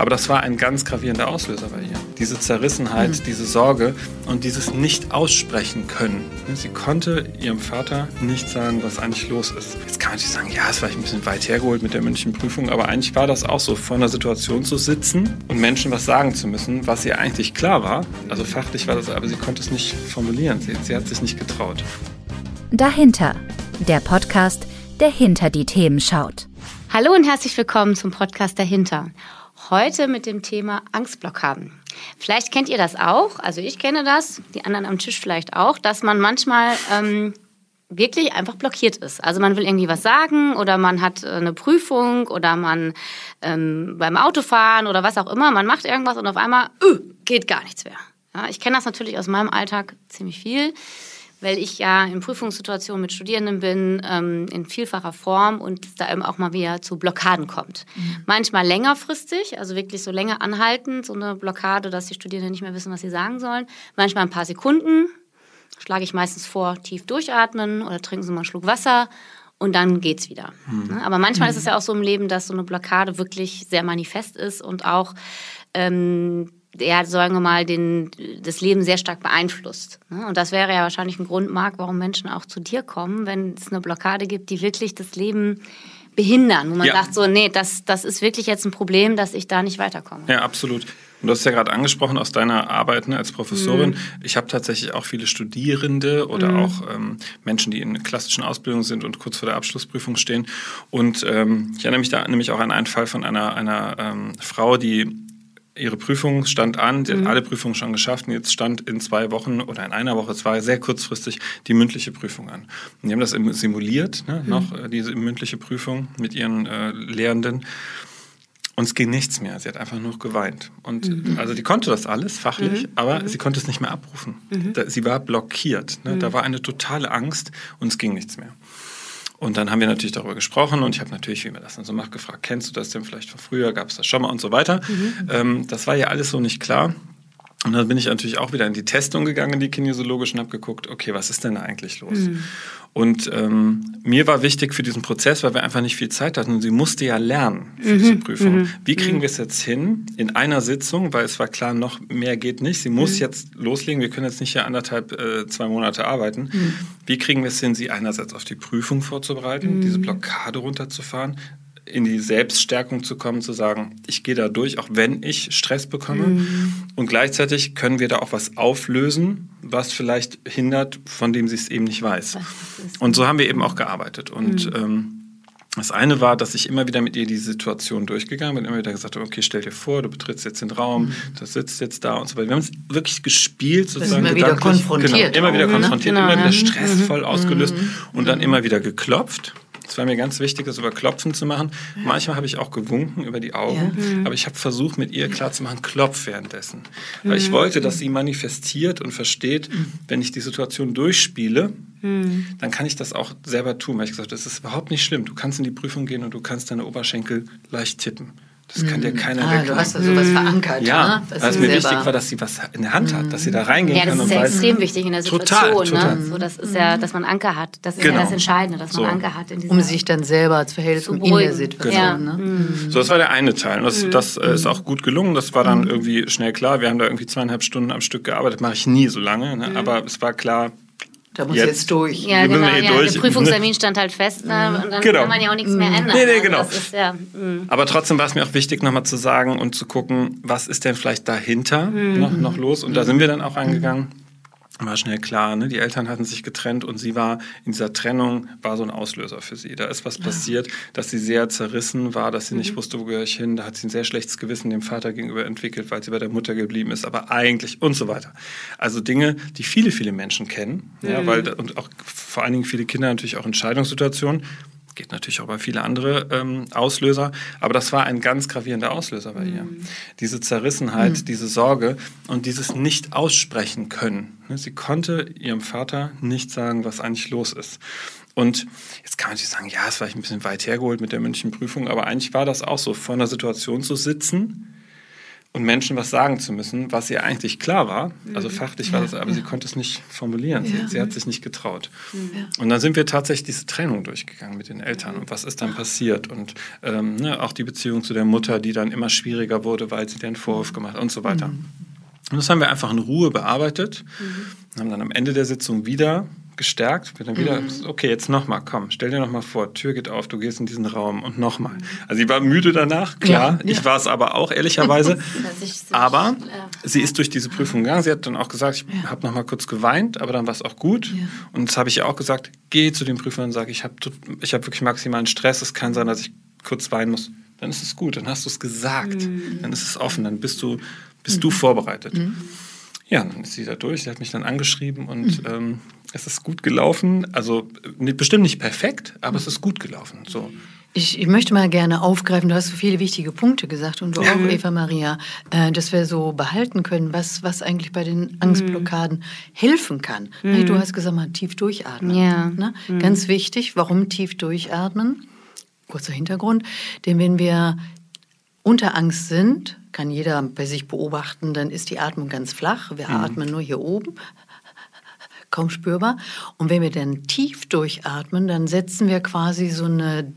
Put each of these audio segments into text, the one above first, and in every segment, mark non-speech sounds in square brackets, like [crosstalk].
Aber das war ein ganz gravierender Auslöser bei ihr. Diese Zerrissenheit, mhm. diese Sorge und dieses nicht aussprechen können. Sie konnte ihrem Vater nicht sagen, was eigentlich los ist. Jetzt kann man natürlich sagen, ja, es war ein bisschen weit hergeholt mit der mündlichen Prüfung, aber eigentlich war das auch so, vor einer Situation zu sitzen und Menschen was sagen zu müssen, was ihr eigentlich klar war. Also fachlich war das, aber sie konnte es nicht formulieren. Sie, sie hat sich nicht getraut. Dahinter. Der Podcast, der hinter die Themen schaut. Hallo und herzlich willkommen zum Podcast Dahinter. Heute mit dem Thema Angstblockaden. Vielleicht kennt ihr das auch, also ich kenne das, die anderen am Tisch vielleicht auch, dass man manchmal ähm, wirklich einfach blockiert ist. Also man will irgendwie was sagen oder man hat äh, eine Prüfung oder man ähm, beim Autofahren oder was auch immer, man macht irgendwas und auf einmal uh, geht gar nichts mehr. Ja, ich kenne das natürlich aus meinem Alltag ziemlich viel weil ich ja in Prüfungssituationen mit Studierenden bin, ähm, in vielfacher Form und es da eben auch mal wieder zu Blockaden kommt. Mhm. Manchmal längerfristig, also wirklich so länger anhaltend, so eine Blockade, dass die Studierenden nicht mehr wissen, was sie sagen sollen. Manchmal ein paar Sekunden, schlage ich meistens vor, tief durchatmen oder trinken Sie mal einen Schluck Wasser und dann geht's wieder. Mhm. Aber manchmal mhm. ist es ja auch so im Leben, dass so eine Blockade wirklich sehr manifest ist und auch ähm, ja, sagen wir mal, den, das Leben sehr stark beeinflusst. Ne? Und das wäre ja wahrscheinlich ein Grund, Marc, warum Menschen auch zu dir kommen, wenn es eine Blockade gibt, die wirklich das Leben behindern, wo man ja. sagt, so, nee, das, das ist wirklich jetzt ein Problem, dass ich da nicht weiterkomme. Ja, absolut. Und du hast ja gerade angesprochen aus deiner Arbeit ne, als Professorin. Mhm. Ich habe tatsächlich auch viele Studierende oder mhm. auch ähm, Menschen, die in klassischen Ausbildungen sind und kurz vor der Abschlussprüfung stehen. Und ähm, ich erinnere mich da nämlich auch an einen Fall von einer, einer ähm, Frau, die ihre Prüfung stand an, sie mhm. hat alle Prüfungen schon geschafft und jetzt stand in zwei Wochen oder in einer Woche, es war sehr kurzfristig, die mündliche Prüfung an. Und die haben das simuliert, ne, mhm. noch äh, diese mündliche Prüfung mit ihren äh, Lehrenden. Und es ging nichts mehr. Sie hat einfach nur geweint. Und mhm. also die konnte das alles fachlich, mhm. aber mhm. sie konnte es nicht mehr abrufen. Mhm. Da, sie war blockiert. Ne? Da war eine totale Angst und es ging nichts mehr. Und dann haben wir natürlich darüber gesprochen und ich habe natürlich, wie man das dann so macht, gefragt, kennst du das denn vielleicht von früher, gab es das schon mal und so weiter. Mhm. Ähm, das war ja alles so nicht klar. Und dann bin ich natürlich auch wieder in die Testung gegangen, die kinesiologisch, und habe geguckt, okay, was ist denn da eigentlich los? Mhm. Und ähm, mir war wichtig für diesen Prozess, weil wir einfach nicht viel Zeit hatten. Und sie musste ja lernen für mhm. diese Prüfung. Mhm. Wie kriegen mhm. wir es jetzt hin in einer Sitzung, weil es war klar, noch mehr geht nicht. Sie muss mhm. jetzt loslegen. Wir können jetzt nicht hier anderthalb, äh, zwei Monate arbeiten. Mhm. Wie kriegen wir es hin, sie einerseits auf die Prüfung vorzubereiten, diese Blockade runterzufahren, in die Selbststärkung zu kommen, zu sagen, ich gehe da durch, auch wenn ich Stress bekomme. Mhm. Und gleichzeitig können wir da auch was auflösen, was vielleicht hindert, von dem sie es eben nicht weiß. Und so haben wir eben auch gearbeitet. Und mhm. ähm, das eine war, dass ich immer wieder mit ihr die Situation durchgegangen bin, immer wieder gesagt habe, okay, stell dir vor, du betrittst jetzt den Raum, mhm. das sitzt jetzt da und so weiter. Wir haben es wirklich gespielt, sozusagen. Immer wieder konfrontiert. Genau, immer wieder konfrontiert, genau, immer wieder stressvoll mhm. ausgelöst mhm. und dann immer wieder geklopft. Es war mir ganz wichtig, das über Klopfen zu machen. Manchmal habe ich auch gewunken über die Augen, ja. Mhm. aber ich habe versucht, mit ihr klarzumachen, klopf währenddessen. Weil ich mhm. wollte, dass sie manifestiert und versteht, mhm. wenn ich die Situation durchspiele, dann kann ich das auch selber tun. Weil ich gesagt habe, das ist überhaupt nicht schlimm. Du kannst in die Prüfung gehen und du kannst deine Oberschenkel leicht tippen. Das kann dir keiner ah, Du hast da sowas mhm. verankert. Ja, ne? weil es mir wichtig war, dass sie was in der Hand hat, dass sie da reingehen ja, kann. Ja, das ist ja extrem wichtig in der Situation. Total, total. Ne? So, das ist ja, dass man Anker hat. Das ist genau. ja das Entscheidende, dass man so. Anker hat. In um sich dann selber zu verhältnissen in der Situation. Ja. Ne? Mhm. So, das war der eine Teil. Und das, mhm. das äh, ist auch gut gelungen. Das war dann mhm. irgendwie schnell klar. Wir haben da irgendwie zweieinhalb Stunden am Stück gearbeitet. Mache ich nie so lange. Ne? Mhm. Aber es war klar, da muss jetzt, jetzt durch. Ja, genau. Ja, durch. Der Prüfungstermin stand halt fest, ne? und dann genau. kann man ja auch nichts mehr ändern. Nee, nee, also genau. Also ist, ja, mm. Aber trotzdem war es mir auch wichtig, nochmal zu sagen und zu gucken, was ist denn vielleicht dahinter mhm. noch, noch los. Und da sind wir dann auch eingegangen war schnell klar, ne? die Eltern hatten sich getrennt und sie war in dieser Trennung, war so ein Auslöser für sie. Da ist was passiert, dass sie sehr zerrissen war, dass sie nicht mhm. wusste, wo gehöre ich hin. Da hat sie ein sehr schlechtes Gewissen dem Vater gegenüber entwickelt, weil sie bei der Mutter geblieben ist, aber eigentlich und so weiter. Also Dinge, die viele, viele Menschen kennen, mhm. ja, weil, und auch vor allen Dingen viele Kinder natürlich auch Entscheidungssituationen geht natürlich auch bei viele andere ähm, Auslöser, aber das war ein ganz gravierender Auslöser bei ihr. Mhm. Diese Zerrissenheit, mhm. diese Sorge und dieses nicht aussprechen können. Ne, sie konnte ihrem Vater nicht sagen, was eigentlich los ist. Und jetzt kann man natürlich sagen, ja, es war ein bisschen weit hergeholt mit der mündlichen Prüfung, aber eigentlich war das auch so, vor einer Situation zu sitzen und Menschen was sagen zu müssen, was ihr eigentlich klar war. Also mhm. fachlich war das, aber sie konnte es nicht formulieren. Sie, sie, hat sich nicht getraut. Ja. Und dann sind wir tatsächlich diese Trennung durchgegangen mit den Eltern und was ist dann passiert und ähm, ne, auch die Beziehung zu der Mutter, die dann immer schwieriger wurde, weil sie den Vorwurf gemacht hat und so weiter. Mhm. Und das haben wir einfach in Ruhe bearbeitet, mhm. haben dann am Ende der Sitzung wieder gestärkt, wird dann wieder, mhm. okay, jetzt nochmal, komm, stell dir nochmal vor, Tür geht auf, du gehst in diesen Raum und nochmal. Also sie war müde danach, klar, ja, ja. ich war es aber auch, ehrlicherweise. [laughs] aber sie ist durch diese Prüfung gegangen, sie hat dann auch gesagt, ich ja. habe nochmal kurz geweint, aber dann war es auch gut. Und das habe ich ja auch gesagt, geh zu den Prüfern und sag, ich habe ich hab wirklich maximalen Stress, es kann sein, dass ich kurz weinen muss. Dann ist es gut, dann hast du es gesagt, mhm. dann ist es offen, dann bist du, bist mhm. du vorbereitet. Mhm. Ja, dann ist sie da durch, sie hat mich dann angeschrieben und mhm. ähm, es ist gut gelaufen. Also bestimmt nicht perfekt, aber es ist gut gelaufen. So. Ich, ich, möchte mal gerne aufgreifen, du hast so viele wichtige Punkte gesagt und du auch, Eva Maria, äh, dass wir so behalten können, was, was eigentlich bei den Angstblockaden mhm. helfen kann. Mhm. Du hast gesagt, mal tief durchatmen. Ja. Ne? Mhm. Ganz wichtig, warum tief durchatmen? Kurzer Hintergrund, denn wenn wir unter Angst sind, kann jeder bei sich beobachten, dann ist die Atmung ganz flach. Wir mhm. atmen nur hier oben, kaum spürbar. Und wenn wir dann tief durchatmen, dann setzen wir quasi so eine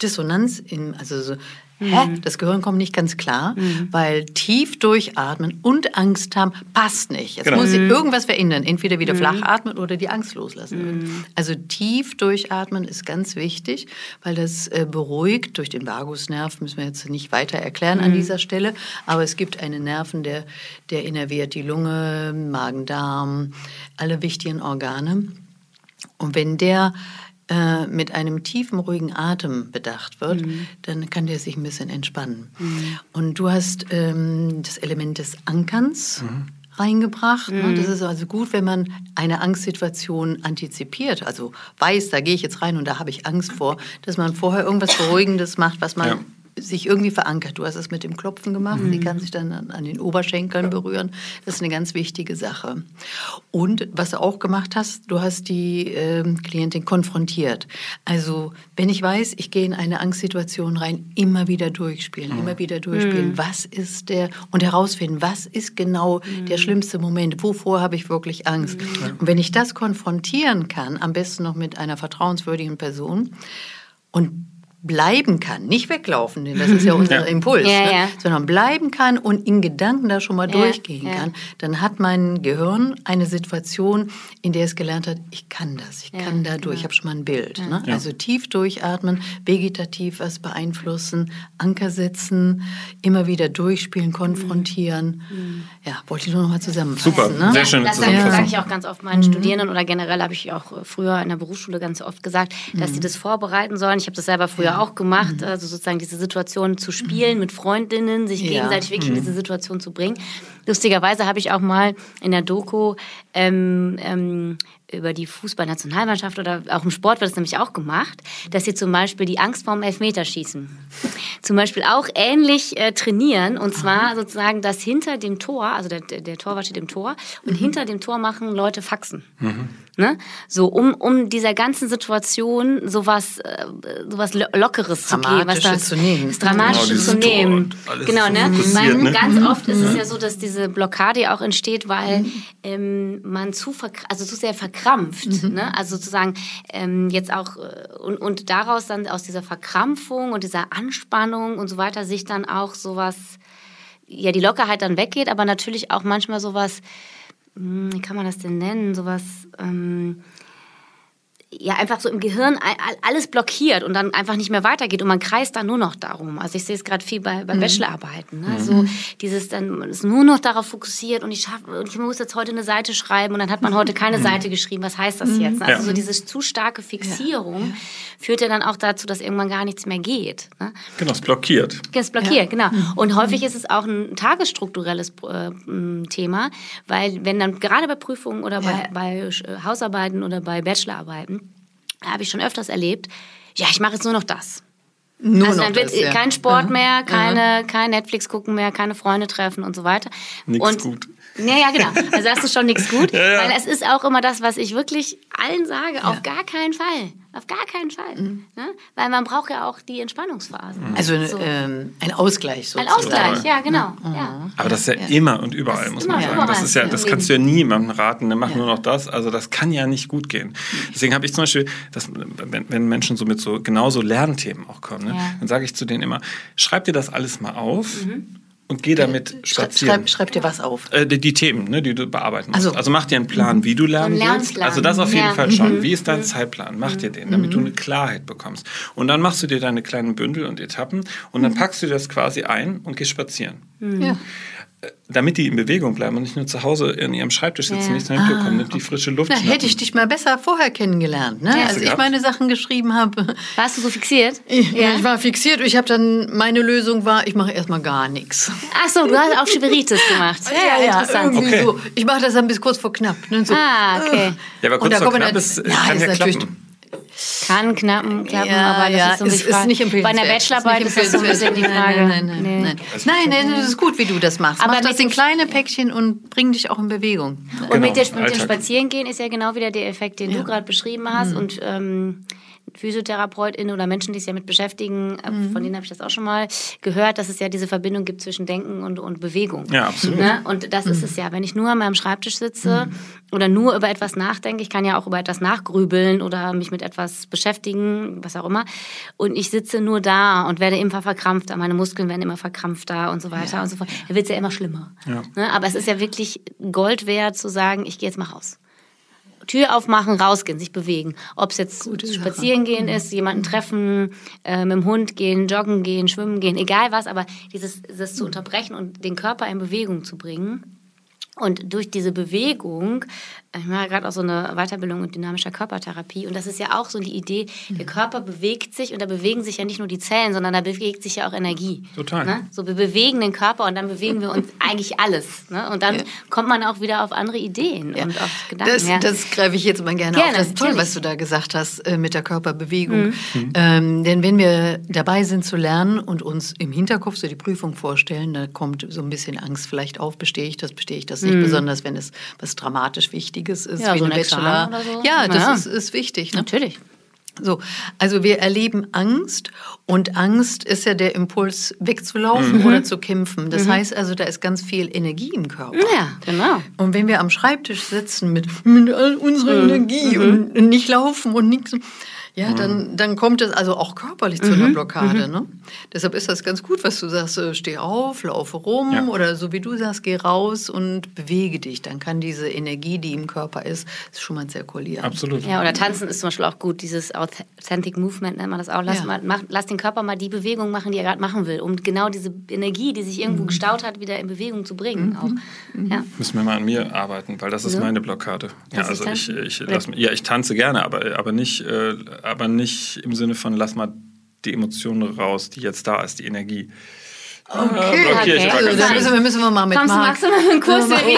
Dissonanz in, also so Hä? Mhm. Das Gehirn kommt nicht ganz klar, mhm. weil tief durchatmen und Angst haben passt nicht. Jetzt genau. muss sich mhm. irgendwas verändern. Entweder wieder mhm. flach atmen oder die Angst loslassen. Mhm. Also tief durchatmen ist ganz wichtig, weil das äh, beruhigt durch den Vagusnerv, müssen wir jetzt nicht weiter erklären an mhm. dieser Stelle, aber es gibt einen Nerven, der, der innerviert die Lunge, Magen, Darm, alle wichtigen Organe. Und wenn der äh, mit einem tiefen, ruhigen Atem bedacht wird, mhm. dann kann der sich ein bisschen entspannen. Mhm. Und du hast ähm, das Element des Ankerns. Mhm reingebracht. Ne? Mhm. Das ist also gut, wenn man eine Angstsituation antizipiert, also weiß, da gehe ich jetzt rein und da habe ich Angst vor, dass man vorher irgendwas Beruhigendes macht, was man ja sich irgendwie verankert. Du hast es mit dem Klopfen gemacht. Mhm. Sie kann sich dann an, an, den Oberschenkeln berühren. Das ist eine ganz wichtige Sache. Und was du auch gemacht hast, du hast die äh, Klientin konfrontiert. Also wenn ich weiß, ich gehe in eine Angstsituation rein, immer wieder durchspielen, mhm. immer wieder durchspielen. Mhm. Was ist der und herausfinden, was ist genau der mhm. schlimmste Moment? Wovor habe ich wirklich Angst? Mhm. Und wenn ich das konfrontieren kann, am besten noch mit einer vertrauenswürdigen Person und bleiben kann, nicht weglaufen, denn das ist ja unser [laughs] ja. Impuls, ja, ne? ja. sondern bleiben kann und in Gedanken da schon mal durchgehen kann, dann hat mein Gehirn eine Situation, in der es gelernt hat, ich kann das, ich kann da durch, genau. ich habe schon mal ein Bild. Ne? Also tief durchatmen, vegetativ was beeinflussen, Anker setzen, immer wieder durchspielen, konfrontieren. Mhm. Ja, wollte ich nur noch mal zusammenfassen. Super, ne? sehr schön. Das sage ich auch ganz oft meinen mhm. Studierenden oder generell habe ich auch früher in der Berufsschule ganz oft gesagt, dass mhm. sie das vorbereiten sollen. Ich habe das selber früher früher auch gemacht, mhm. also sozusagen diese Situation zu spielen mit Freundinnen, sich ja. gegenseitig wirklich in mhm. diese Situation zu bringen. Lustigerweise habe ich auch mal in der Doku ähm, ähm, über die Fußballnationalmannschaft oder auch im Sport wird es nämlich auch gemacht, dass sie zum Beispiel die Angst vorm Elfmeterschießen zum Beispiel auch ähnlich äh, trainieren und zwar sozusagen, dass hinter dem Tor, also der, der Torwart steht im Tor und mhm. hinter dem Tor machen Leute Faxen. Mhm. Ne? So, um, um dieser ganzen Situation sowas, äh, sowas Lockeres zu geben. Was das, zu nehmen. Das Dramatische genau, zu nehmen. Genau, ne? Weil ne? ganz oft ist es ja so, dass diese Blockade auch entsteht, weil mhm. ähm, man zu, also zu sehr verkrampft. Mhm. Ne? Also sozusagen ähm, jetzt auch äh, und, und daraus dann aus dieser Verkrampfung und dieser Anspannung und so weiter sich dann auch sowas, ja, die Lockerheit dann weggeht, aber natürlich auch manchmal sowas hm, wie kann man das denn nennen? Sowas, ähm, ja einfach so im Gehirn alles blockiert und dann einfach nicht mehr weitergeht und man kreist dann nur noch darum. Also ich sehe es gerade viel bei, bei mhm. Bachelorarbeiten. Ne? Mhm. So dieses dann ist nur noch darauf fokussiert und ich schaffe und ich muss jetzt heute eine Seite schreiben und dann hat man heute keine mhm. Seite geschrieben. Was heißt das mhm. jetzt? Also ja. so diese zu starke Fixierung ja. führt ja dann auch dazu, dass irgendwann gar nichts mehr geht. Ne? Genau, es blockiert. Es blockiert, ja. genau. Mhm. Und häufig ist es auch ein tagesstrukturelles äh, Thema, weil wenn dann gerade bei Prüfungen oder bei, bei Hausarbeiten oder bei Bachelorarbeiten habe ich schon öfters erlebt, ja, ich mache jetzt nur noch das. Nur also dann wird das, ja. kein Sport mhm. mehr, keine, mhm. kein Netflix gucken mehr, keine Freunde treffen und so weiter. Nichts gut. Ja, ja, genau. Also das ist schon nichts gut. [laughs] ja, ja. Weil es ist auch immer das, was ich wirklich allen sage, auf gar keinen Fall. Auf gar keinen Fall. Ne? Weil man braucht ja auch die Entspannungsphase. Also So. ähm, ein Ausgleich Ein sozusagen. Ausgleich, ja, genau. Ja. Aber das ist ja, immer und überall, Das muss man sagen. Das ist ja, das kannst du ja niemandem raten, ne, mach nur noch das. Also das kann ja nicht gut gehen. Deswegen habe ich zum Beispiel, das, wenn, wenn Menschen so mit so genauso Lernthemen auch kommen, ne, Ja. dann sage ich zu denen immer, schreib dir das alles mal auf und geh damit Schreib, spazieren. schreib, schreib dir was auf. Äh, die, die Themen, ne, die du bearbeiten musst. Also- Also, mach dir einen Plan, wie du lernen willst. Also das auf jeden Ja. Fall schon. Wie ist dein Zeitplan? Mach dir den, damit du eine Klarheit bekommst. Und dann machst du dir deine kleinen Bündel und Etappen und dann packst du das quasi ein und gehst spazieren. Ja. Damit die in Bewegung bleiben und nicht nur zu Hause in ihrem Schreibtisch sitzen, Ja. nicht Hintergrund kommen, nimmt die frische Luft Na, schnappen. hätte ich dich mal besser vorher kennengelernt, ne? Ja. Als ich gehabt? meine Sachen geschrieben habe. Warst du so fixiert? Ja. Ich war fixiert. Ich habe dann, meine Lösung war, ich mache erstmal gar nichts. Ach so, du hast auch Schiberitis gemacht. Ja, interessant. irgendwie Okay. so. Ich mache das dann bis kurz vor knapp. Ne? So. Ah, okay. Ja, aber Und kurz da vor knapp dann- ist, Ja, kann ist ja natürlich- klappen. Kann knappen, klappen, Ja, aber das ja, ist so ein bisschen ist nicht Bei einer. Bachelorarbeit ist das so ein bisschen die Frage. Nein, nein, nein. Nein, nein, nein, das ist gut, wie du das machst. Aber Mach das in dem- kleine Päckchen und bring dich auch in Bewegung. Und Genau, mit, der, mit dem. Spazierengehen ist ja genau wieder der Effekt, den du gerade beschrieben hast. Und ähm, PhysiotherapeutInnen oder Menschen, die sich damit beschäftigen, äh, von denen habe ich das auch schon mal gehört, dass es ja diese Verbindung gibt zwischen Denken und, und Bewegung. Ja, absolut. Ne? Und das ist es ja. Wenn ich nur an meinem Schreibtisch sitze oder nur über etwas nachdenke, ich kann ja auch über etwas nachgrübeln oder mich mit etwas beschäftigen, was auch immer. Und ich sitze nur da und werde immer verkrampfter, meine Muskeln werden immer verkrampfter und so weiter und so fort. Dann wird es ja immer schlimmer. Ja. Ne? Aber es ist ja wirklich Gold wert zu sagen, ich gehe jetzt mal raus. Tür aufmachen, rausgehen, sich bewegen. Ob es jetzt spazieren gehen ist, jemanden treffen, äh, mit dem Hund gehen, joggen gehen, schwimmen gehen, egal was, aber dieses das zu unterbrechen und den Körper in Bewegung zu bringen. Und durch diese Bewegung, ich mache gerade auch so eine Weiterbildung in dynamischer Körpertherapie und das ist ja auch so die Idee, der Körper bewegt sich und da bewegen sich ja nicht nur die Zellen, sondern da bewegt sich ja auch Energie. Total. Ne? So, wir bewegen den Körper und dann bewegen wir uns [laughs] eigentlich alles. Ne? Und dann kommt man auch wieder auf andere Ideen und auf Gedanken. Das, ja. das greife ich jetzt mal gerne, Gerne, auf. Das ist toll, was du da gesagt hast äh, mit der Körperbewegung. Ähm, denn wenn wir dabei sind zu lernen und uns im Hinterkopf so die Prüfung vorstellen, da kommt so ein bisschen Angst vielleicht auf, bestehe ich das, bestehe ich das nicht, besonders wenn es was dramatisch Wichtiges ist, Ja, wie so ein Bachelor. oder so. Ja, das Ja. Ist, ist wichtig. Ne? Natürlich. So, also wir erleben Angst und Angst ist ja der Impuls wegzulaufen oder zu kämpfen. Das heißt also, da ist ganz viel Energie im Körper. Ja, genau. Und wenn wir am Schreibtisch sitzen mit, mit all unserer Energie und nicht laufen und nichts, ja, dann, dann kommt es also auch körperlich zu einer Blockade. Ne? Deshalb ist das ganz gut, was du sagst, äh, steh auf, laufe rum Ja. oder so wie du sagst, geh raus und bewege dich. Dann kann diese Energie, die im Körper ist, schon mal zirkulieren. Absolut. Ja, oder tanzen ist zum Beispiel auch gut, dieses Authentic Movement nennt man das auch. Lass, Ja. mal, mach, lass den Körper mal die Bewegung machen, die er gerade machen will, um genau diese Energie, die sich irgendwo gestaut hat, wieder in Bewegung zu bringen. Auch. Ja. Müssen wir mal an mir arbeiten, weil das ist Ja. meine Blockade. Ja, also ich, ich, lass, ja, ich tanze gerne, aber, aber, nicht, äh, aber nicht im Sinne von lass mal die Emotionen raus, die jetzt da ist, die Energie. Okay, okay. aber Also, da müssen wir, müssen wir mal mit Kommst du, Marc- magst du mal einen Kurs mal- irgendwie?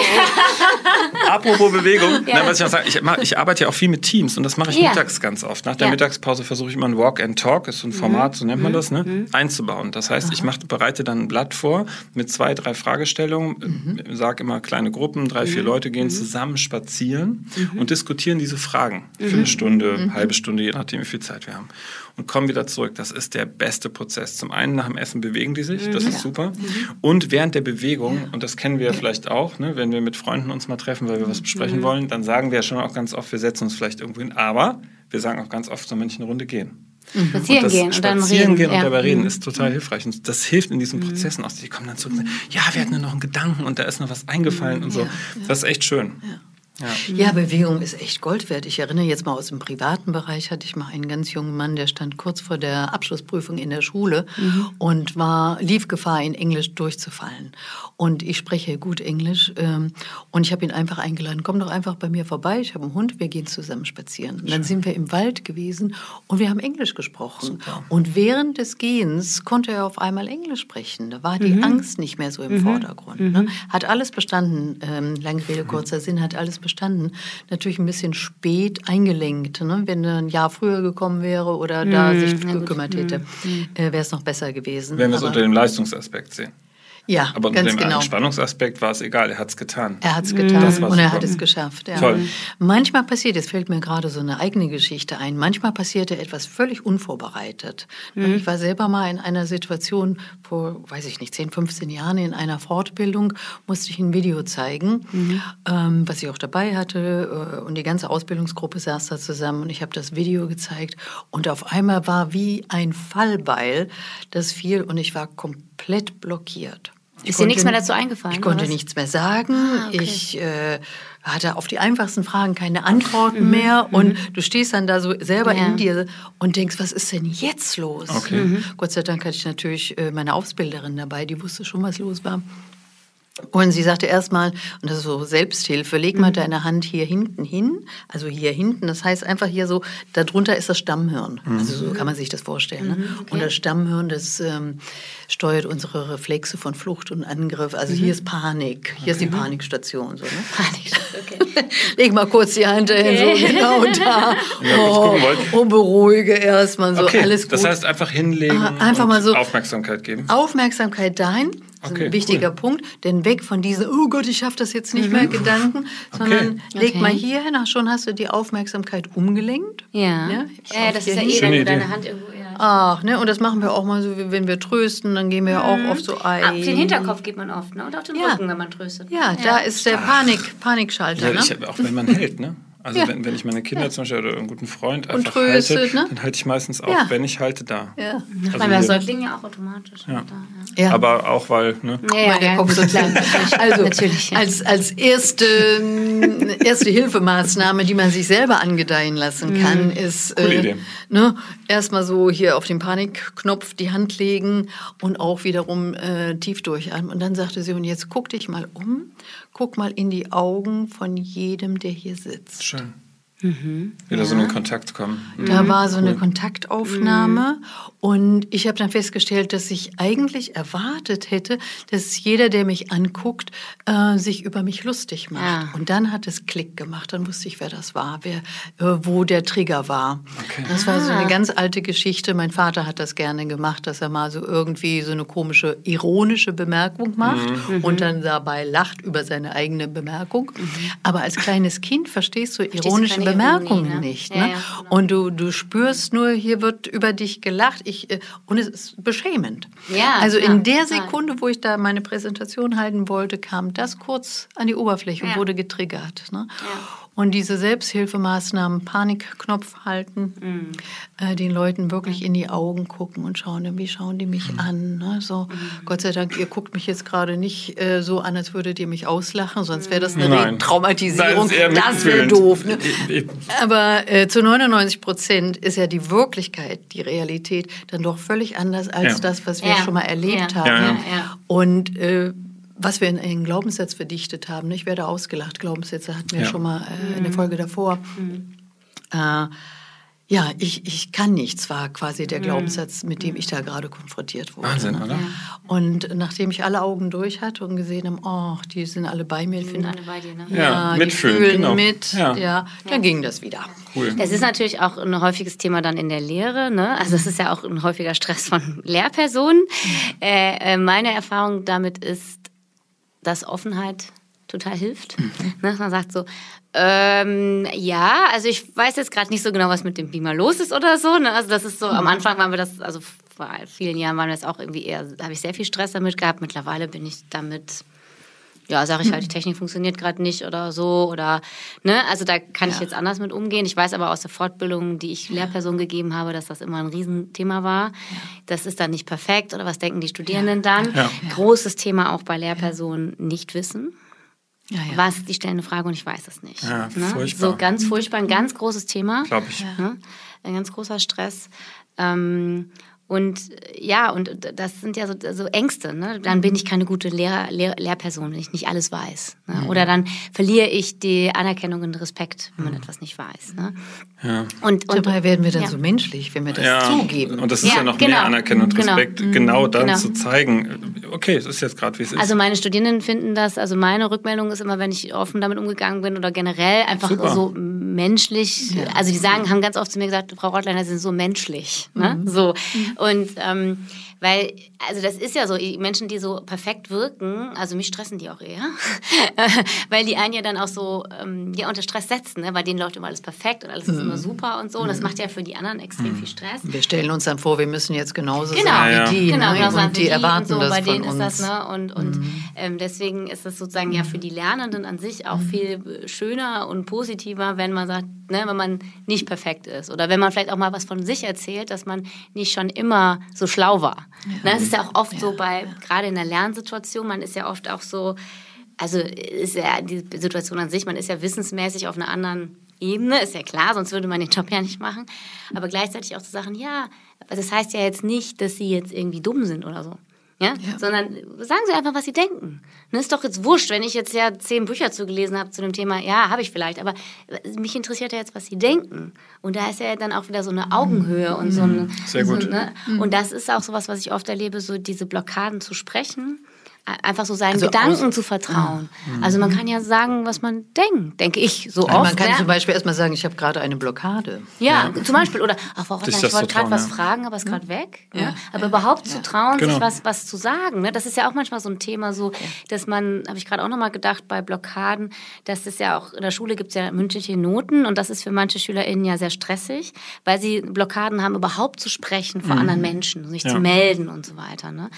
Apropos Bewegung, Ja. na, was ich noch sagen, ich, ich arbeite ja auch viel mit Teams und das mache ich Ja. mittags ganz oft. Nach der Ja. Mittagspause versuche ich immer ein Walk and Talk, ist so Mhm. ein Format, so nennt man das, ne, einzubauen. Das heißt, ich mach, bereite dann ein Blatt vor mit zwei, drei Fragestellungen, äh, sage immer kleine Gruppen, drei, Mhm. vier Leute gehen zusammen spazieren und diskutieren diese Fragen für Mhm. eine Stunde, halbe Stunde, je nachdem, wie viel Zeit wir haben. Und kommen wieder zurück. Das ist der beste Prozess. Zum einen nach dem Essen bewegen die sich, Mhm. das ist super. Und während der Bewegung, und das kennen wir ja vielleicht auch, ne, wenn wir mit Freunden uns mal treffen, weil wir was besprechen Mhm. wollen, dann sagen wir ja schon auch ganz oft, wir setzen uns vielleicht irgendwo hin. Aber wir sagen auch ganz oft, wir nicht eine Runde gehen. Spazieren das gehen und dann Spazieren reden. gehen und ja. Mhm. dabei reden ist total hilfreich. Und das hilft in diesen Prozessen aus. Die kommen dann zurück und sagen, ja, wir hatten ja noch einen Gedanken und da ist noch was eingefallen und so. Das ist echt schön. Ja. Ja, Bewegung ist echt Gold wert. Ich erinnere jetzt mal aus dem privaten Bereich, hatte ich mal einen ganz jungen Mann, der stand kurz vor der Abschlussprüfung in der Schule und war, lief Gefahr, in Englisch durchzufallen. Und ich spreche gut Englisch ähm, und ich habe ihn einfach eingeladen, komm doch einfach bei mir vorbei, ich habe einen Hund, wir gehen zusammen spazieren. Und dann sind wir im Wald gewesen und wir haben Englisch gesprochen. Und während des Gehens konnte er auf einmal Englisch sprechen. Da war die Angst nicht mehr so im Vordergrund. Ne? Hat alles bestanden, ähm, lange Rede, kurzer Sinn, hat alles bestanden. Natürlich ein bisschen spät eingelenkt. Ne? Wenn er ein Jahr früher gekommen wäre oder da sich gekümmert hätte, äh, wäre es noch besser gewesen. Wenn wir es unter dem Leistungsaspekt sehen. Ja, Aber ganz mit dem genau. Entspannungsaspekt war es egal, er hat es getan. Er hat es getan Das war und er hat es geschafft. Ja. Toll. Manchmal passiert, es fällt mir gerade so eine eigene Geschichte ein, manchmal passierte etwas völlig unvorbereitet. Ich war selber mal in einer Situation vor, weiß ich nicht, 10, 15 Jahren in einer Fortbildung, musste ich ein Video zeigen, ähm, was ich auch dabei hatte äh, und die ganze Ausbildungsgruppe saß da zusammen und ich habe das Video gezeigt und auf einmal war wie ein Fallbeil, das fiel und ich war komplett blockiert. Ich Ist dir nichts konnte- mehr dazu eingefallen, Ich konnte was? nichts mehr sagen. Ah, okay. Ich äh, hatte auf die einfachsten Fragen keine Antworten Mhm. mehr. Und du stehst dann da so selber Ja. in dir und denkst, was ist denn jetzt los? Okay. Mhm. Gott sei Dank hatte ich natürlich äh, meine Ausbilderin dabei, die wusste schon, was los war. Und sie sagte erstmal, und das ist so Selbsthilfe, leg Mhm. mal deine Hand hier hinten hin, also hier hinten, das heißt einfach hier so, darunter ist das Stammhirn. Also so kann man sich das vorstellen. Ne? Mhm, Und das Stammhirn, das ähm, steuert unsere Reflexe von Flucht und Angriff. Also Mhm. hier ist Panik, hier ist die Panikstation. So, ne? [laughs] Panik, okay. [laughs] Leg mal kurz die Hand dahin, so Okay. genau da. [laughs] Ja, Oh, und beruhige erstmal so, Okay, alles gut. das heißt einfach hinlegen Ah, einfach und mal so- Aufmerksamkeit geben. Aufmerksamkeit dahin. Das ist Okay, ein wichtiger cool. Punkt, denn weg von diesen, oh Gott, ich schaffe das jetzt nicht mehr Gedanken, sondern leg Okay. mal hier hin, ach, schon hast du die Aufmerksamkeit umgelenkt. Ja. Ja, Ja, ja, das ist ja eh, wenn du deine. Hand irgendwo. Ja. Ach, ne, und das machen wir auch mal so, wie wenn wir trösten, dann gehen wir ja auch oft so ein. Auf den Hinterkopf geht man oft, ne? Und auf den Ja. Rücken, wenn man tröstet. Ja, da ist der Panik, Panikschalter, Ja, ne? ich, auch wenn man hält, ne? Also Ja. wenn, wenn ich meine Kinder zum Beispiel oder einen guten Freund Und einfach tröstet, halte, ne? dann halte ich meistens auch, Ja. wenn ich halte, da. Ja. Also man bei hier. Säuglingen ja auch automatisch. Ja. Da, Ja. Aber auch weil, ne? ja. Ja, weil der ja, Kopf so klein [laughs] ist. Also Natürlich, ja. als, als erste, erste Hilfemaßnahme, die man sich selber angedeihen lassen Mhm. kann, ist Idee. ne, erstmal so hier auf den Panikknopf die Hand legen und auch wiederum äh, tief durchatmen. Und dann sagte sie, und jetzt guck dich mal um, guck mal in die Augen von jedem, der hier sitzt. Schön. Mhm. Wieder so in Kontakt kommen. Da war so eine Kontaktaufnahme und ich habe dann festgestellt, dass ich eigentlich erwartet hätte, dass jeder, der mich anguckt, äh, sich über mich lustig macht. Ja. Und dann hat es Klick gemacht, dann wusste ich, wer das war, wer, äh, wo der Trigger war. Okay. Das war so Ah. eine ganz alte Geschichte. Mein Vater hat das gerne gemacht, dass er mal so irgendwie so eine komische, ironische Bemerkung macht Mhm. und dann dabei lacht über seine eigene Bemerkung. Aber als kleines Kind verstehst du ironische keine Bemerkungen ne? nicht. Ja, Ne? ja, genau. Und du, du spürst nur, hier wird über dich gelacht. Ich, äh, und es ist beschämend. Ja, also klar, in der. Sekunde, wo ich da meine Präsentation halten wollte, kam das kurz an die Oberfläche und Ja. wurde getriggert. Ne? Und diese Selbsthilfemaßnahmen, Panikknopf halten, Mhm. äh, den Leuten wirklich in die Augen gucken und schauen, wie schauen die mich an. Ne? So, Mhm. Gott sei Dank, ihr guckt mich jetzt gerade nicht äh, so an, als würdet ihr mich auslachen, sonst wäre das eine Nein. Traumatisierung. Das wäre doof. Ne? Aber äh, zu 99 Prozent ist ja die Wirklichkeit, die Realität dann doch völlig anders als Ja. das, was wir Ja. schon mal erlebt Ja. haben. Ja, ja. Ja. Und äh, was wir in einen Glaubenssatz verdichtet haben, ne? ich werde ausgelacht, Glaubenssätze hatten wir Ja. schon mal äh, in der Folge davor. Mhm. Äh, ja, ich, ich kann nichts, war quasi Mhm. der Glaubenssatz, mit dem ich da gerade konfrontiert wurde. Wahnsinn, ne? oder? Und nachdem ich alle Augen durch hatte und gesehen habe, oh, die sind alle bei mir, Die sind alle bei dir, ne? Ja, die mitfühlen, fühlen genau. mit, Ja. ja. dann ging das wieder. Cool. Es ist natürlich auch ein häufiges Thema dann in der Lehre. Ne? Also es ist ja auch ein häufiger Stress von Lehrpersonen. Äh, äh, meine Erfahrung damit ist, dass Offenheit total hilft. Ne? Man sagt so, ähm, ja, also ich weiß jetzt gerade nicht so genau, was mit dem Beamer los ist oder so. Ne? Also das ist so, am Anfang waren wir das, also vor vielen Jahren waren wir das auch irgendwie eher, da habe ich sehr viel Stress damit gehabt. Mittlerweile bin ich damit ja, sage ich halt, die Technik funktioniert gerade nicht oder so oder ne, also da kann ich jetzt anders mit umgehen. Ich weiß aber aus der Fortbildung, die ich Lehrpersonen gegeben habe, dass das immer ein Riesenthema war. Das ist dann nicht perfekt oder was denken die Studierenden dann? Ja. Großes Thema auch bei Lehrpersonen nicht wissen. Ja, ja. Was, die stellen eine Frage und ich weiß es nicht. Ja, ne? furchtbar. So ganz furchtbar, ein ganz großes Thema. Glaube ich. Ne? Ein ganz großer Stress. Ähm, und äh, ja, und das sind ja so, so Ängste. Ne? Dann bin ich keine gute Lehr Lehr Lehrperson, wenn ich nicht alles weiß. Ne? Oder dann verliere ich die Anerkennung und Respekt, wenn man etwas nicht weiß. Ne? Ja. Und, und, Dabei werden wir dann ja. so menschlich, wenn wir das Ja, zugeben. und das ist ja, Ja, noch genau. mehr Anerkennung und Genau. Respekt, genau, dann Genau. zu zeigen, okay, es ist jetzt gerade, wie es ist. Also meine Studierenden finden das, also meine Rückmeldung ist immer, wenn ich offen damit umgegangen bin oder generell einfach Super. so menschlich, also die sagen, haben ganz oft zu mir gesagt, Frau Rottleiner, Sie sind so menschlich. Ne? So. Und ähm, Weil, also das ist ja so, die Menschen, die so perfekt wirken, also mich stressen die auch eher, [laughs] weil die einen ja dann auch so ähm, ja, unter Stress setzen, ne? weil denen läuft immer alles perfekt und alles ist immer super und so. Und das macht ja für die anderen extrem viel Stress. Wir stellen uns dann vor, wir müssen jetzt genauso Genau, sein Ja, wie die. genau, ne? genau, und die und erwarten so, das bei denen ist das, ne? Und, und ähm, deswegen ist das sozusagen ja für die Lernenden an sich auch viel schöner und positiver, wenn man sagt, ne, wenn man nicht perfekt ist. Oder wenn man vielleicht auch mal was von sich erzählt, dass man nicht schon immer so schlau war. Ne, Das ist ja auch oft so bei, gerade in der Lernsituation, man ist ja oft auch so, also ist ja die Situation an sich, man ist ja wissensmäßig auf einer anderen Ebene, ist ja klar, sonst würde man den Job ja nicht machen. Aber gleichzeitig auch zu sagen, ja, das heißt ja jetzt nicht, dass sie jetzt irgendwie dumm sind oder so. Ja? Sondern sagen Sie einfach, was Sie denken. Ne, ist doch jetzt wurscht, wenn ich jetzt ja zehn Bücher zugelesen habe zu dem Thema, ja, habe ich vielleicht, aber mich interessiert ja jetzt, was Sie denken. Und da ist ja dann auch wieder so eine Augenhöhe und so eine. Sehr so, gut. ne? Und das ist auch sowas, was ich oft erlebe, so diese Blockaden zu sprechen. Einfach so seinen Also Gedanken aus- zu vertrauen. Also man kann ja sagen, was man denkt, denke ich, so Also oft. man kann ne? zum Beispiel erstmal sagen, ich habe gerade eine Blockade. Ja, zum Beispiel. Oder, ach, das ich wollte gerade trauen, was ja. fragen, aber ist gerade weg. Ne? Aber überhaupt zu trauen, Genau. sich was, was zu sagen. Ne? Das ist ja auch manchmal so ein Thema, so, dass man, habe ich gerade auch nochmal gedacht, bei Blockaden, dass es ja auch, in der Schule gibt es ja mündliche Noten und das ist für manche SchülerInnen ja sehr stressig, weil sie Blockaden haben, überhaupt zu sprechen vor anderen Menschen, sich Ja. zu melden und so weiter. Ne?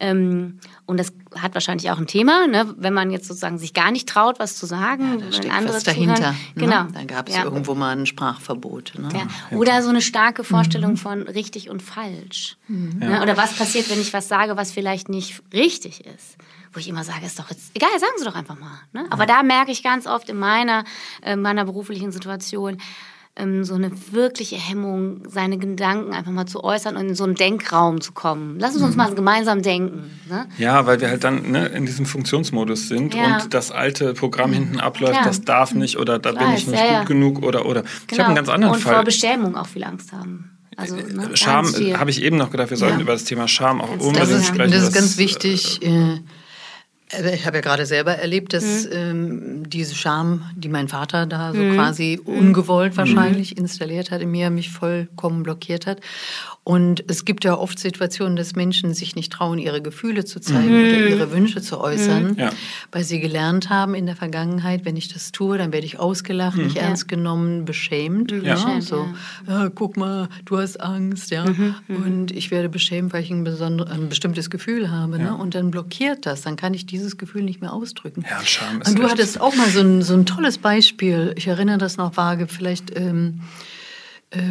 Ähm, und das hat wahrscheinlich auch ein Thema, ne? wenn man jetzt sozusagen sich gar nicht traut, was zu sagen, Da wenn steckt andere was dahinter. Ne? Genau. Dann gab es Ja. irgendwo mal ein Sprachverbot. Ne? Ja. Oder so eine starke Vorstellung von richtig und falsch. Ne? Oder was passiert, wenn ich was sage, was vielleicht nicht richtig ist. Wo ich immer sage, ist doch jetzt egal, sagen Sie doch einfach mal. Ne? Aber da merke ich ganz oft in meiner, äh, meiner beruflichen Situation ähm, so eine wirkliche Hemmung, seine Gedanken einfach mal zu äußern und in so einen Denkraum zu kommen. Lass uns uns mal gemeinsam denken. Ne? Ja, weil wir halt dann ne, in diesem Funktionsmodus sind Ja. und das alte Programm hinten abläuft, Klar. das darf nicht oder da Ich bin ich nicht ja, gut ja. genug oder oder. Ich habe einen ganz anderen Genau. und vor Fall. Beschämung auch viel Angst haben. Also, ne? Scham viel. habe ich eben noch gedacht, wir sollten Ja. über das Thema Scham auch unbedingt Das ist, sprechen. das ist ganz äh, wichtig. Äh, also ich habe ja gerade selber erlebt, dass Mhm. ähm, diese Scham, die mein Vater da so Mhm. quasi ungewollt wahrscheinlich installiert hat in mir, mich vollkommen blockiert hat. Und es gibt ja oft Situationen, dass Menschen sich nicht trauen, ihre Gefühle zu zeigen Mhm. oder ihre Wünsche zu äußern, Ja. weil sie gelernt haben in der Vergangenheit, wenn ich das tue, dann werde ich ausgelacht, nicht ernst genommen, beschämt. Ja. Ja, Beschämt, so, ja, guck mal, du hast Angst, ja. Und ich werde beschämt, weil ich ein, ein bestimmtes Gefühl habe. Ne? Und dann blockiert das. Dann kann ich dieses Gefühl nicht mehr ausdrücken. Ja, Scham ist Und du hattest auch mal so ein, so ein tolles Beispiel. Ich erinnere das noch vage. Vielleicht ähm, äh,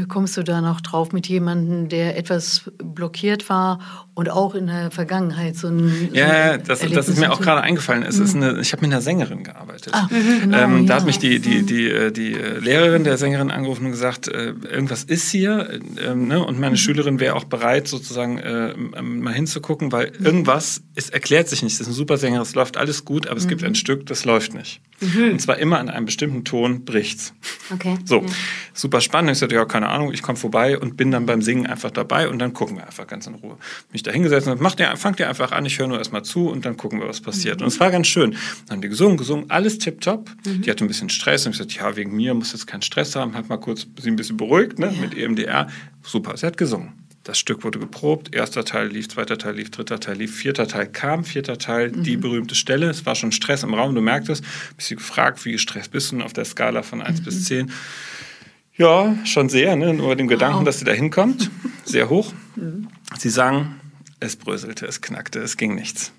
kommst du da noch drauf mit jemandem, der etwas blockiert war und auch in der Vergangenheit so ein. Ja, so ein das, das ist mir auch gerade eingefallen. Es ist eine, ich habe mit einer Sängerin gearbeitet. Ah, genau, ähm, da ja. hat mich die, die, die, äh, die äh, Lehrerin der Sängerin angerufen und gesagt, äh, irgendwas ist hier. äh, ne? Und meine Mhm. Schülerin wäre auch bereit, sozusagen äh, ähm, mal hinzugucken, weil irgendwas, es erklärt sich nicht. Es ist eine super Sängerin, es läuft alles gut, aber es Mhm. gibt ein Stück, das läuft nicht. Und zwar immer an einem bestimmten Ton bricht's. Okay. So, Ja. super spannend. Ich sagte, ja, keine Ahnung, ich komme vorbei und bin dann beim Singen einfach dabei und dann gucken wir einfach ganz in Ruhe. Mich da hingesetzt und macht ihr, fangt ihr einfach an, ich höre nur erstmal zu und dann gucken wir, was passiert. Und es war ganz schön. Dann haben die gesungen, gesungen, alles tipptopp. Die hatte ein bisschen Stress und ich sagte, ja, wegen mir muss jetzt keinen Stress haben, hat mal kurz sie ein bisschen beruhigt, ne, mit EMDR. Super, sie hat gesungen. Das Stück wurde geprobt, erster Teil lief, zweiter Teil lief, dritter Teil lief, vierter Teil kam, vierter Teil die berühmte Stelle. Es war schon Stress im Raum, du merktest. Bist du gefragt, wie gestresst bist du auf der Skala von 1 bis 10? Ja, schon sehr, ne? nur dem Gedanken, dass sie da hinkommt. [laughs] Sehr hoch. Sie sagen, es bröselte, es knackte, es ging nichts.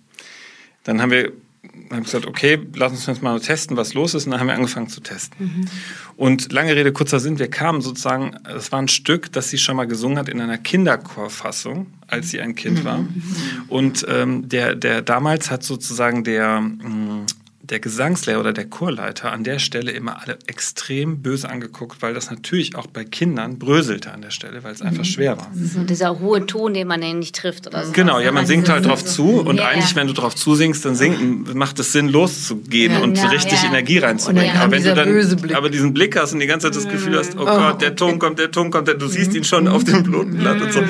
Dann haben wir haben gesagt, okay, lass uns jetzt mal testen, was los ist. Und dann haben wir angefangen zu testen. Und lange Rede, kurzer Sinn, wir kamen sozusagen, es war ein Stück, das sie schon mal gesungen hat in einer Kinderchorfassung, als sie ein Kind war. Und ähm, der, der damals hat sozusagen der, mh, der Gesangslehrer oder der Chorleiter an der Stelle immer alle extrem böse angeguckt, weil das natürlich auch bei Kindern bröselte an der Stelle, weil es einfach schwer war. So dieser hohe Ton, den man nicht trifft oder so. Genau, ja, man singt halt drauf zu und Ja, eigentlich, ja. wenn du drauf zusingst, dann singt, macht es Sinn, loszugehen Ja, und ja, richtig ja. Energie reinzubringen. Aber wenn du dann böse Blick. aber diesen Blick hast und die ganze Zeit das Gefühl hast, oh Gott, der Ton kommt, der Ton kommt, der, du siehst ihn schon auf dem Notenblatt und so.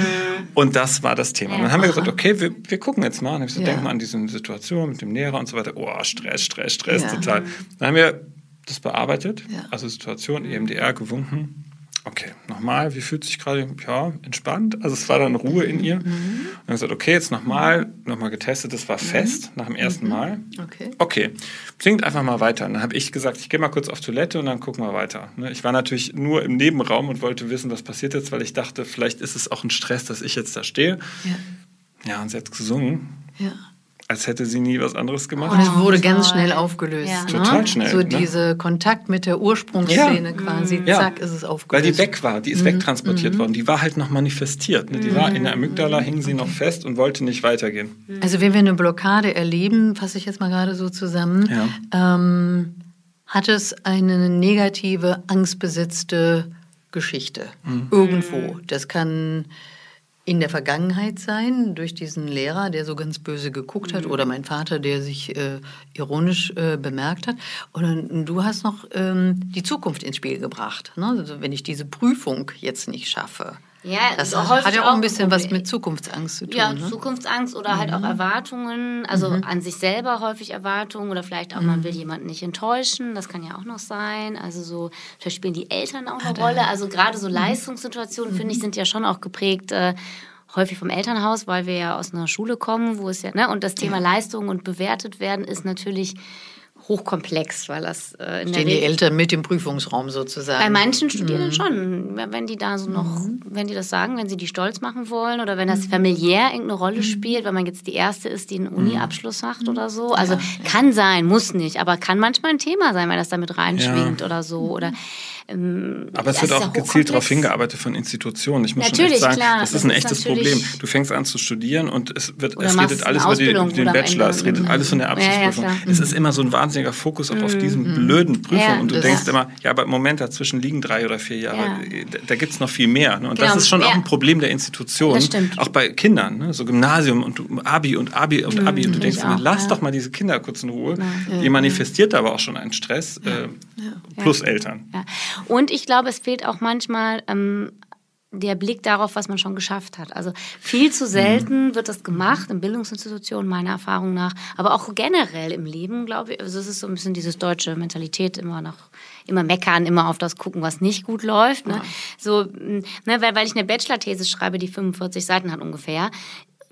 Und das war das Thema. Und dann haben wir gesagt, okay, wir, wir gucken jetzt mal. Und ich Ja. denk mal an diese Situation mit dem Lehrer und so weiter. Oh, Stress, Stress, Stress, total. Dann haben wir das bearbeitet, also Situation, EMDR gewunken. Okay, nochmal, wie fühlt sich gerade? Ja, entspannt. Also es war dann Ruhe in ihr. Mhm. Und dann gesagt, okay, jetzt nochmal, nochmal getestet, das war mhm. fest nach dem ersten mhm. Mal. Okay. Okay, singt einfach mal weiter. Und dann habe ich gesagt, ich gehe mal kurz auf Toilette und dann gucken wir weiter. Ne, ich war natürlich nur im Nebenraum und wollte wissen, was passiert jetzt, weil ich dachte, vielleicht ist es auch ein Stress, dass ich jetzt da stehe. Ja, ja und sie hat gesungen. Ja als hätte sie nie was anderes gemacht. Und es wurde ganz schnell aufgelöst. Ja. Ne? Total schnell. So ne? diese Kontakt mit der Ursprungsszene ja. quasi, ja. zack, ist es aufgelöst. Weil die weg war, die ist mhm. wegtransportiert mhm. worden. Die war halt noch manifestiert. Ne? Die mhm. war in der Amygdala, hing sie noch fest und wollte nicht weitergehen. Mhm. Also wenn wir eine Blockade erleben, fasse ich jetzt mal gerade so zusammen, ähm, hat es eine negative, angstbesetzte Geschichte. Mhm. Irgendwo. Das kann in der Vergangenheit sein, durch diesen Lehrer, der so ganz böse geguckt hat, mhm. oder mein Vater, der sich äh, ironisch äh, bemerkt hat. Und du hast noch ähm, die Zukunft ins Spiel gebracht. Ne? Also wenn ich diese Prüfung jetzt nicht schaffe, ja, das hat ja auch ein bisschen was mit Zukunftsangst zu tun. Ja, ne? Zukunftsangst oder mhm. halt auch mhm. Erwartungen, also mhm. an sich selber häufig Erwartungen oder vielleicht auch, mhm. man will jemanden nicht enttäuschen, das kann ja auch noch sein. Also so, vielleicht spielen die Eltern auch eine ah, Rolle. Also gerade so mhm. Leistungssituationen, finde ich, mhm. sind ja schon auch geprägt. Äh, häufig vom Elternhaus, weil wir ja aus einer Schule kommen, wo es ja, ne, und das Thema ja. Leistung und bewertet werden ist natürlich hochkomplex, weil das äh, in Stehen der die Eltern mit im Prüfungsraum sozusagen? Bei manchen Studierenden mhm. schon, wenn die da so noch, mhm. wenn die das sagen, wenn sie die stolz machen wollen oder wenn das mhm. familiär irgendeine Rolle mhm. spielt, wenn man jetzt die erste ist, die einen Uni-Abschluss macht mhm. oder so. Also ja, kann sein, muss nicht, aber kann manchmal ein Thema sein, wenn das damit reinschwingt ja. oder so oder ähm, Aber es wird auch gezielt darauf hingearbeitet von Institutionen. Ich muss natürlich, schon echt sagen, klar, das, das ist ein echtes Problem. Du fängst an zu studieren und es, wird, es redet alles über die, den Bachelor, es redet alles von der Abschlussprüfung. Ja, ja, es ist immer so ein wahnsinniger Fokus auf, auf mhm. diesen blöden Prüfungen ja, und du denkst immer, ja, aber im Moment dazwischen liegen drei oder vier Jahre. Da, da gibt es noch viel mehr. Ne? Und genau. das ist schon auch ein Problem der Institution. Auch bei Kindern, ne? so Gymnasium und Abi und Abi und Abi. und du denkst immer, lass doch mal diese Kinder kurz in Ruhe. Ihr manifestiert aber auch schon einen Stress, äh, plus Eltern. Und ich glaube, es fehlt auch manchmal ähm, der Blick darauf, was man schon geschafft hat. Also viel zu selten mhm. wird das gemacht in Bildungsinstitutionen, meiner Erfahrung nach, aber auch generell im Leben, glaube ich. Also es ist so ein bisschen diese deutsche Mentalität, immer noch, immer meckern, immer auf das gucken, was nicht gut läuft. Ne? Ja. So, ne, weil, weil ich eine Bachelor-These schreibe, die 45 Seiten hat ungefähr,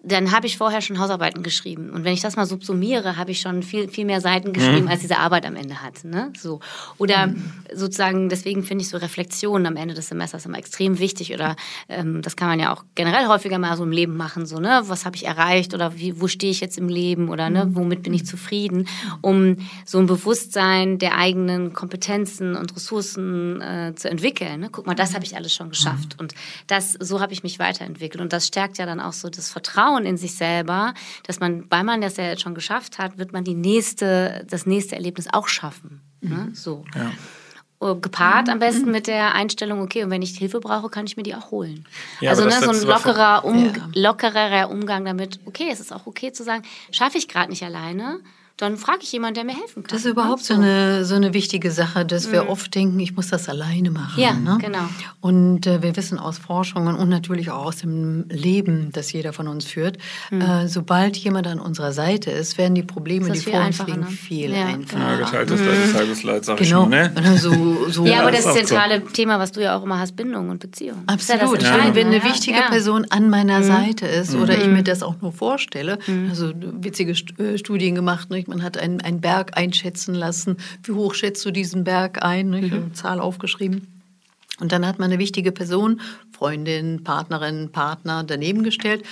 dann habe ich vorher schon Hausarbeiten geschrieben. Und wenn ich das mal subsumiere, habe ich schon viel, viel mehr Seiten geschrieben, mhm. als diese Arbeit am Ende hat. Ne? So. Oder mhm. sozusagen, deswegen finde ich so Reflexionen am Ende des Semesters immer extrem wichtig. Oder ähm, das kann man ja auch generell häufiger mal so im Leben machen. So, ne? Was habe ich erreicht oder wie, wo stehe ich jetzt im Leben oder ne? womit bin ich zufrieden? Um so ein Bewusstsein der eigenen Kompetenzen und Ressourcen äh, zu entwickeln. Ne? Guck mal, das habe ich alles schon geschafft. Mhm. Und das, so habe ich mich weiterentwickelt. Und das stärkt ja dann auch so das Vertrauen Vertrauen in sich selber, dass man, weil man das ja jetzt schon geschafft hat, wird man die nächste, das nächste Erlebnis auch schaffen. Ne? Mhm. So. Ja oh, gepaart am besten mit der Einstellung, okay, und wenn ich Hilfe brauche, kann ich mir die auch holen. Ja, also ne, so ein lockerer, um, ja. lockerer Umgang damit, okay, es ist auch okay zu sagen, schaffe ich gerade nicht alleine, dann frage ich jemanden, der mir helfen kann. Das ist überhaupt so. so eine, so eine wichtige Sache, dass mhm. wir oft denken, ich muss das alleine machen. Ja, ne? genau. Und äh, wir wissen aus Forschungen und natürlich auch aus dem Leben, das jeder von uns führt, mhm. äh, sobald jemand an unserer Seite ist, werden die Probleme, die vor uns liegen, ne? viel ja. einfacher. Ja, geteiltes Leid ist halbes Leid, sag genau. ich schon, ne? [laughs] So, so ja, aber das, das zentrale so. Thema, was du ja auch immer hast, Bindung und Beziehung. Absolut. Ja Wenn eine wichtige Person an meiner mhm. Seite ist oder ich mhm. mir das auch nur vorstelle, mhm. also witzige äh, Studien gemacht, nicht? man hat ein, ein Berg einschätzen lassen. Wie hoch schätzt du diesen Berg ein? Ich habe eine Zahl aufgeschrieben. Und dann hat man eine wichtige Person, Freundin, Partnerin, Partner daneben gestellt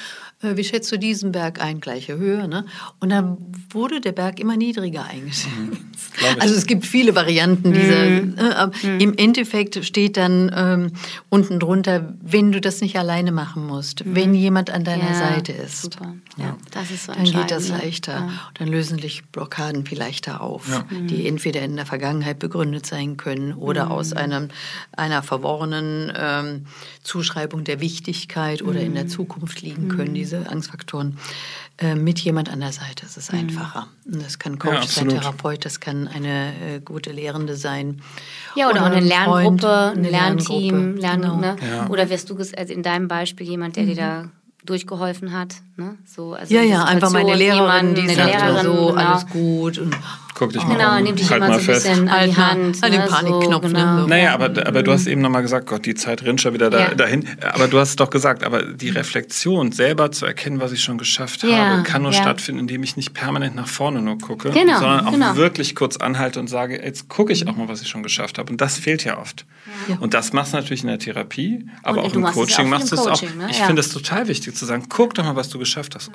äh, wie schätzt du diesen Berg ein? Gleiche Höhe. Ne? Und dann wurde der Berg immer niedriger eingeschätzt. Mhm, [laughs] also es gibt viele Varianten dieser. Mhm. Äh, mhm. Im Endeffekt steht dann ähm, unten drunter, wenn du das nicht alleine machen musst, mhm. wenn jemand an deiner ja, Seite ist. Super. Ja, das ist so dann geht das leichter. Ja. Dann lösen sich Blockaden viel leichter auf, ja. die mhm. entweder in der Vergangenheit begründet sein können oder mhm. aus einem, einer verworrenen ähm, Zuschreibung der Wichtigkeit oder in der Zukunft liegen können. Diese diese Angstfaktoren äh, mit jemand an der Seite. Es ist mhm. einfacher. Das kann Coach ja, sein, Therapeut, das kann eine äh, gute Lehrende sein. Ja, oder, oder eine Lerngruppe, Freund, ein Lernteam. Lern, genau. ne? ja. Oder wärst du also in deinem Beispiel jemand, der mhm. dir da durchgeholfen hat. Ne? So, also ja, ja, einfach meine Lehrerin, die sagt Lehrerin, so, genau. alles gut. Und guck dich Oh. mal Genau, um, nimm dich halt immer mal so ein fest. bisschen an die Halt Hand. an den ne, Panikknopf, so, ne, genau. so. Naja, aber, aber du hast eben nochmal gesagt, Gott, die Zeit rennt schon wieder da, Ja. dahin. Aber du hast es doch gesagt, aber die Reflexion, selber zu erkennen, was ich schon geschafft Ja, habe, kann nur ja. stattfinden, indem ich nicht permanent nach vorne nur gucke, Genau, sondern auch genau. wirklich kurz anhalte und sage, jetzt gucke ich auch mal, was ich schon geschafft habe. Und das fehlt ja oft. Ja. Und das machst du natürlich in der Therapie, aber Und auch im Coaching machst du es auch. Ne? Ich Ja. finde es total wichtig zu sagen, guck doch mal, was du geschafft hast.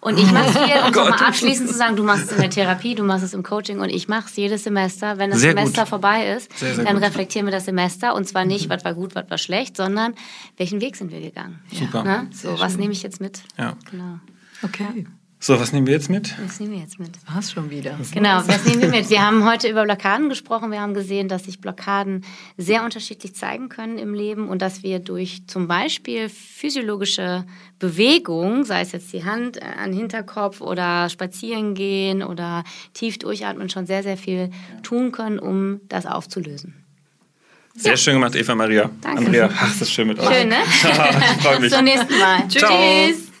Und ich mache [laughs] es hier, um Gott. nochmal abschließend zu sagen, du machst es in der Therapie, du machst es im Coaching und ich mache es jedes Semester. Wenn das Sehr Semester gut. vorbei ist, Sehr, sehr dann gut. reflektieren wir das Semester und zwar nicht, was war gut, was war schlecht, sondern welchen Weg sind wir gegangen. Super. Ne? So, was nehme ich jetzt mit? Ja. Genau. Okay, So, was nehmen wir jetzt mit? Was nehmen wir jetzt mit? war's schon wieder. Genau, was nehmen wir mit? Wir haben heute über Blockaden gesprochen. Wir haben gesehen, dass sich Blockaden sehr unterschiedlich zeigen können im Leben und dass wir durch zum Beispiel physiologische Bewegung, sei es jetzt die Hand äh, an den Hinterkopf oder spazieren gehen oder tief durchatmen, schon sehr, sehr viel tun können, um das aufzulösen. Sehr schön gemacht, Eva Maria. Danke. Andrea, ach, das ist schön mit euch. Schön, ne? [laughs] ich freue mich. Bis zum nächsten Mal. Ciao. Tschüss.